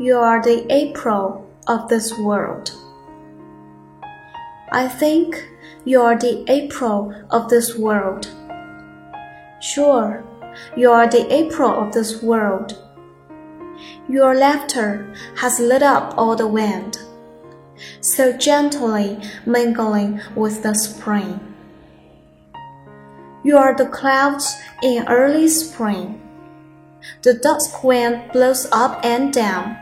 You are the April of this world. I think you are the April of this world. Sure, you are the April of this world. Your laughter has lit up all the wind, so gently mingling with the spring. You are the clouds in early spring. The dusk wind blows up and down,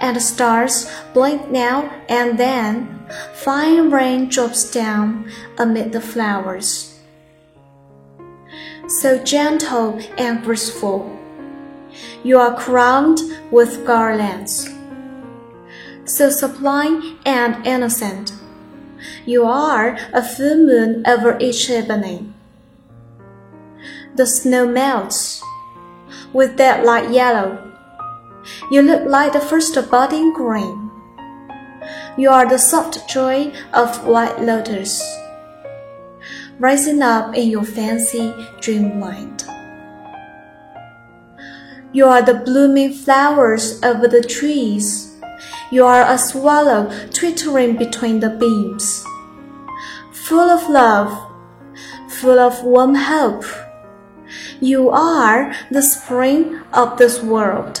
and stars blink now and then. Fine rain drops down amid the flowers. So gentle and graceful, you are crowned with garlands. So sublime and innocent, you are a full moon over each evening the snow melts. With that light yellow, you look like the first budding green. You are the soft joy of white lotus, rising up in your fancy dreamland. You are the blooming flowers of the trees. You are a swallow twittering between the beams. Full of love, full of warm hope. You are the spring of this world.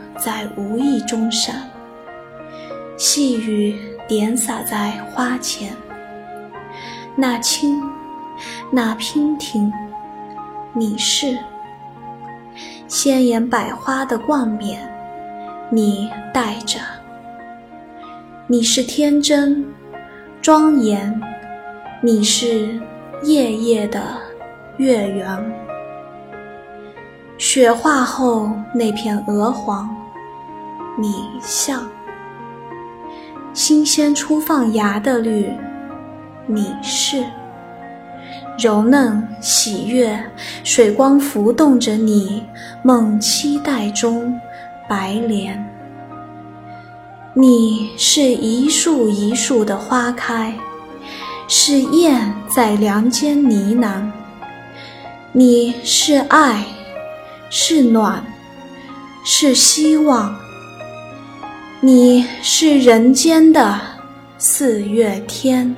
在无意中闪，细雨点洒在花前，那青，那娉婷，你是鲜艳百花的冠冕，你戴着。你是天真、庄严，你是夜夜的月圆。雪化后那片鹅黄，你像新鲜初放芽的绿，你是柔嫩喜悦，水光浮动着你梦期待中白莲。你是一树一树的花开，是燕在梁间呢喃。你是爱，是暖，是希望。你是人间的四月天。